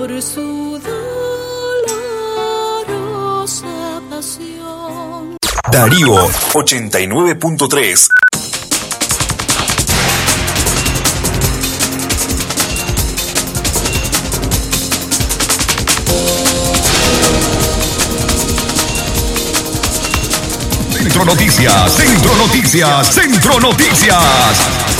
por su dolorosa pasión. Darío 89.3 Centro Noticias, Centro Noticias, Centro Noticias.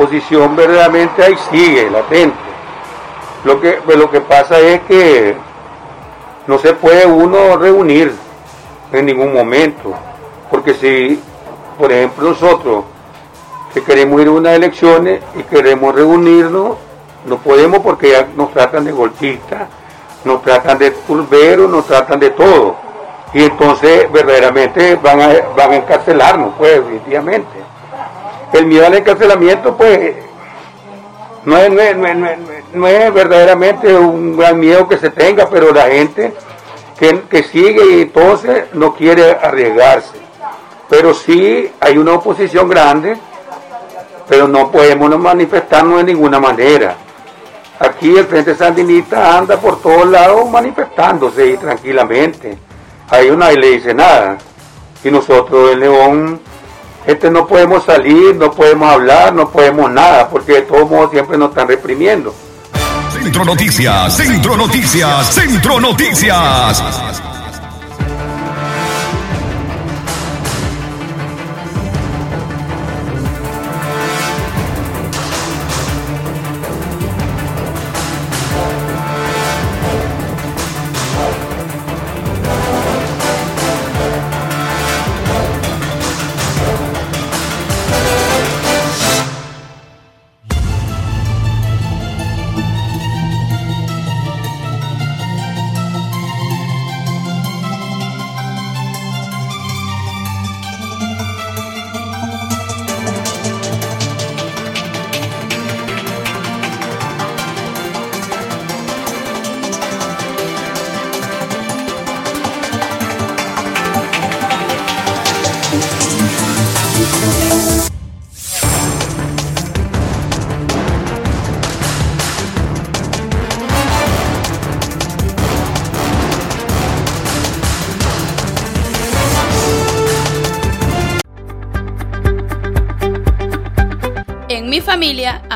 Oposición verdaderamente ahí sigue, latente. Lo que, pues, lo que pasa es que no se puede uno reunir en ningún momento, porque si, por ejemplo, nosotros que queremos ir a unas elecciones y queremos reunirnos, no podemos porque ya nos tratan de golpistas, nos tratan de turberos, nos tratan de todo. Y entonces verdaderamente van a, van a encarcelarnos, pues, definitivamente. El miedo al encarcelamiento, pues, no es, no es, verdaderamente un gran miedo que se tenga, pero la gente que, que sigue y entonces no quiere arriesgarse. Pero sí hay una oposición grande, pero no podemos manifestarnos de ninguna manera. Aquí el Frente Sandinista anda por todos lados manifestándose y tranquilamente. Ahí nadie le dice nada. Y nosotros el León, este no podemos salir, no podemos hablar, no podemos nada, porque de todos modos siempre nos están reprimiendo. Centro Noticias, Centro Noticias, Centro Noticias.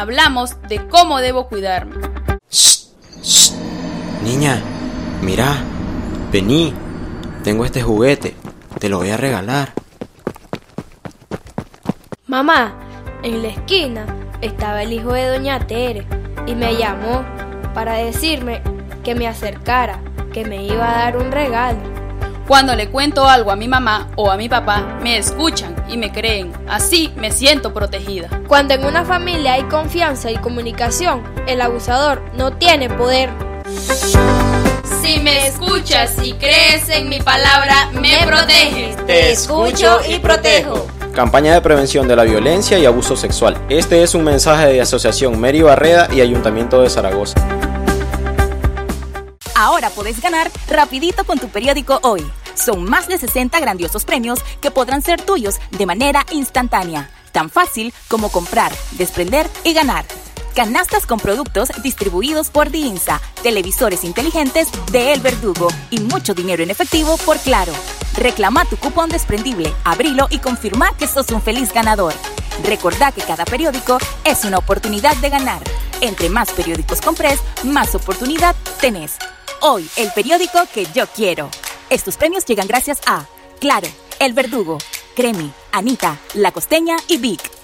Hablamos de cómo debo cuidarme. Niña, mira, vení, tengo este juguete, te lo voy a regalar. Mamá, en la esquina estaba el hijo de Doña Tere y me llamó para decirme que me acercara, que me iba a dar un regalo. Cuando le cuento algo a mi mamá o a mi papá, me escuchan y me creen. Así me siento protegida. Cuando en una familia hay confianza y comunicación, el abusador no tiene poder. Si me escuchas y crees en mi palabra, me proteges. Te escucho y protejo. Campaña de prevención de la violencia y abuso sexual. Este es un mensaje de Asociación Mary Barreda y Ayuntamiento de Zaragoza. Ahora puedes ganar rapidito con tu periódico hoy. Son más de 60 grandiosos premios que podrán ser tuyos de manera instantánea. Tan fácil como comprar, desprender y ganar. Canastas con productos distribuidos por Diinsa, televisores inteligentes de El Verdugo y mucho dinero en efectivo por Claro. Reclama tu cupón desprendible, abrilo y confirma que sos un feliz ganador. Recordá que cada periódico es una oportunidad de ganar. Entre más periódicos compres, más oportunidad tenés. Hoy, el periódico que yo quiero. Estos premios llegan gracias a Claro, El Verdugo, Cremi, Anita, La Costeña y Vic.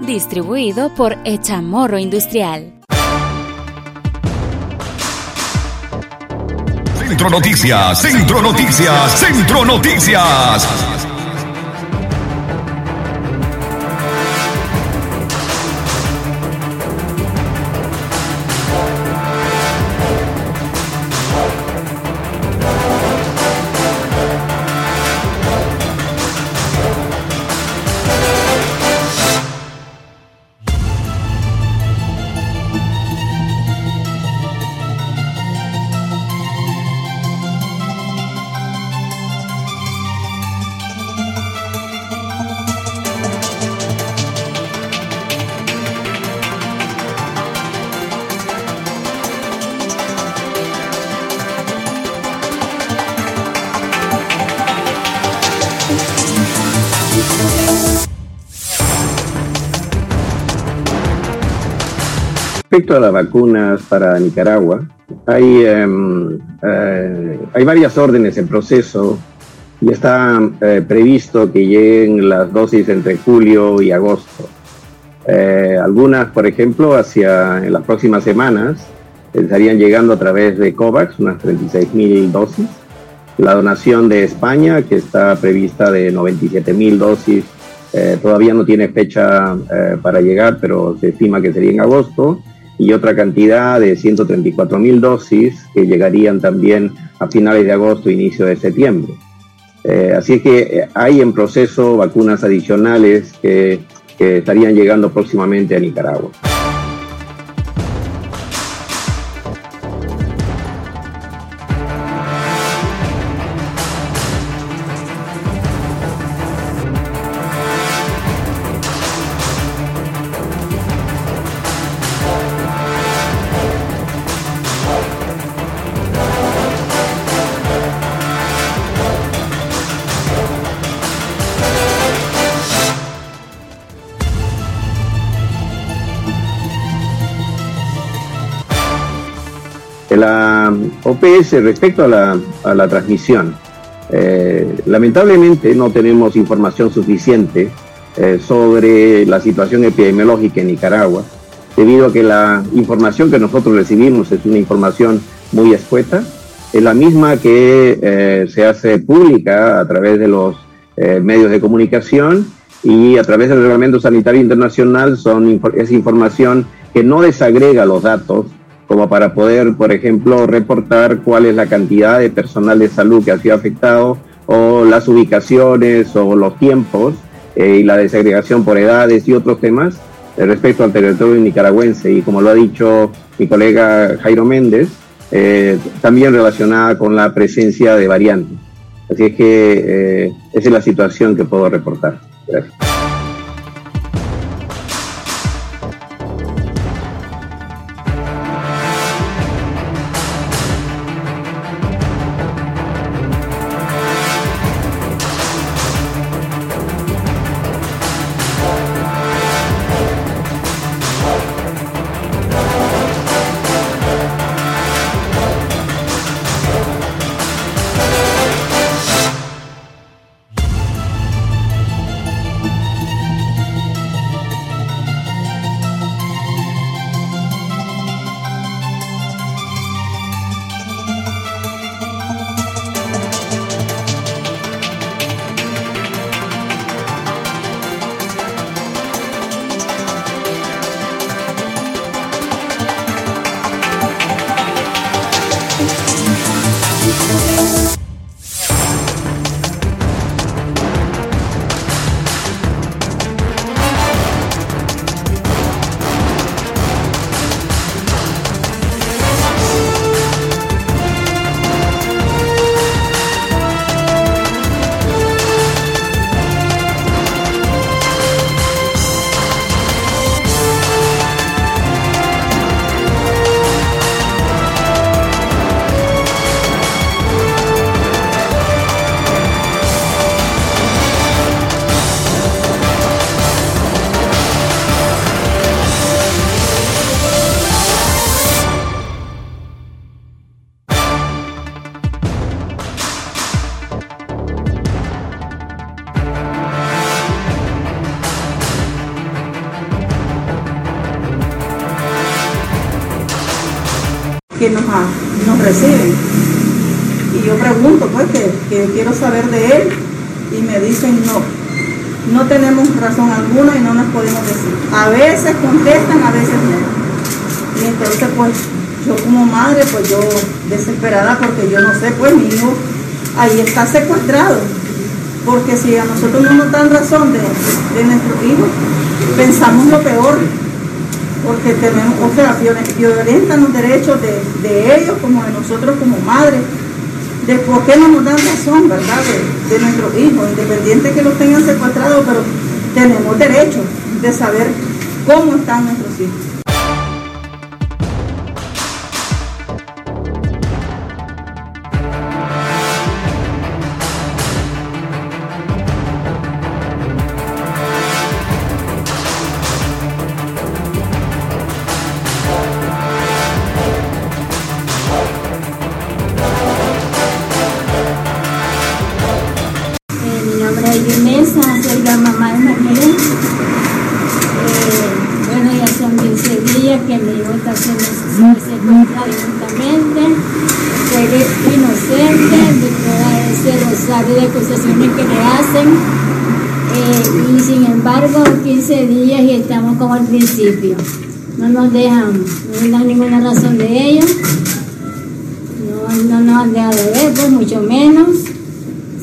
distribuido por Echamorro Industrial. Centro Noticias, Centro Noticias, Centro Noticias. Respecto a las vacunas para Nicaragua, hay, em, eh, hay varias órdenes en proceso y está eh, previsto que lleguen las dosis entre julio y agosto. Eh, algunas, por ejemplo, hacia en las próximas semanas estarían llegando a través de COVAX, unas 36 mil dosis. La donación de España, que está prevista de 97 mil dosis, todavía no tiene fecha para llegar, pero se estima que sería en agosto y otra cantidad de 134 mil dosis que llegarían también a finales de agosto, inicio de septiembre. Eh, así que eh, hay en proceso vacunas adicionales que estarían llegando próximamente a Nicaragua. OPS respecto a la, transmisión. Eh, lamentablemente no tenemos información suficiente eh, sobre la situación epidemiológica en Nicaragua, debido a que la información que nosotros recibimos es una información muy escueta, es la misma que eh, se hace pública a través de los medios de comunicación y a través del Reglamento Sanitario Internacional son, es información que no desagrega los datos como para poder, por ejemplo, reportar cuál es la cantidad de personal de salud que ha sido afectado o las ubicaciones o los tiempos eh, y la desagregación por edades y otros temas eh, respecto al territorio nicaragüense. Y como lo ha dicho mi colega Jairo Méndez, eh, también relacionada con la presencia de variantes. Así es que esa es la situación que puedo reportar. Gracias. A veces contestan, a veces no. Y entonces, pues, yo como madre, pues yo desesperada porque yo no sé, pues mi hijo ahí está secuestrado. Porque si a nosotros no nos dan razón de, de nuestros hijos, pensamos lo peor porque tenemos, o sea, violentan los derechos de, ellos como de nosotros como madres, de por qué no nos dan razón, ¿verdad?, de, de nuestros hijos, independiente que los tengan secuestrados, pero tenemos derecho de saber cómo están nuestros hijos. Acusaciones que le hacen. Eh, y sin embargo, 15 días y estamos como al principio. No nos dejan, no nos dan ninguna razón de ello. No, no nos han dejado ver, pues mucho menos.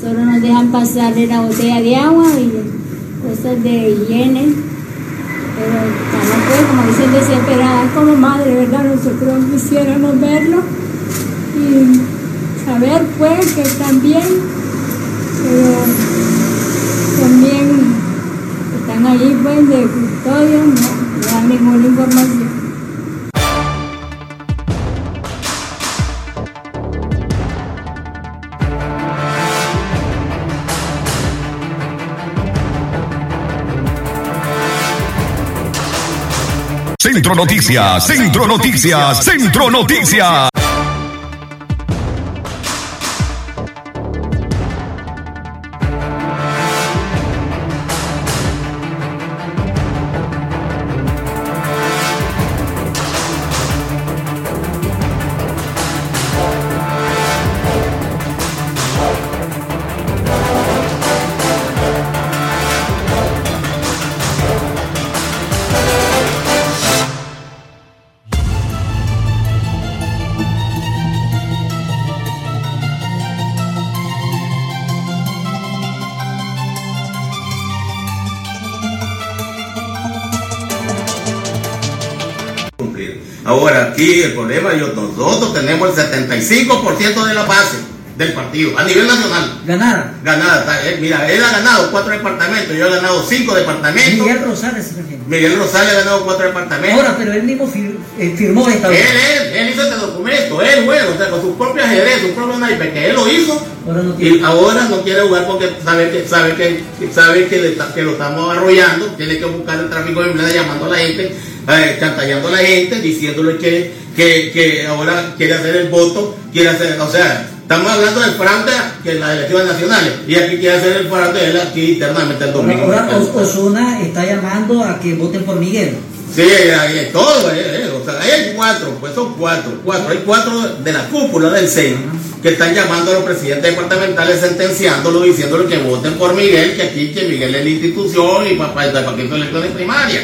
Solo nos dejan pasarle la botella de agua y cosas de higiene. Pero estamos pues, como dicen, desesperadas como madre, ¿verdad? Nosotros quisiéramos verlo y saber pues que bien, pero también están ahí pues de custodia, no, dan ninguna información. Centro Noticias, Centro Noticias, Centro Noticias. Ahora aquí el problema, yo, nosotros tenemos el 75% de la base del partido a nivel nacional. Ganada. Ganada. Eh, mira, él ha ganado cuatro departamentos, yo he ganado cinco departamentos. Miguel Rosales, Miguel Rosales ha ganado cuatro departamentos. Ahora, pero él mismo fir eh, firmó esta Él, él, él hizo este documento, él juega, o sea, con sus propios ajedrez, sus propios naipes, que él lo hizo. Ahora no y ahora no quiere jugar porque sabe que sabe que, sabe que, le, que lo estamos arrollando, tiene que buscar el tráfico de llamando a la gente, eh, cantallando a la gente, diciéndole que, que, que ahora quiere hacer el voto, quiere hacer, o sea, Estamos hablando del fraude que en las elecciones nacionales. Y aquí quiere hacer el fraude él aquí internamente el domingo. Ahora Osuna está llamando a que voten por Miguel. Sí, hay todo, eh, o sea, hay cuatro, pues son cuatro, cuatro, hay cuatro de la cúpula del SEI que están llamando a los presidentes departamentales sentenciándolo, diciéndole que voten por Miguel, que aquí que Miguel es la institución y para, para, para que elecciones primarias.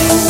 you.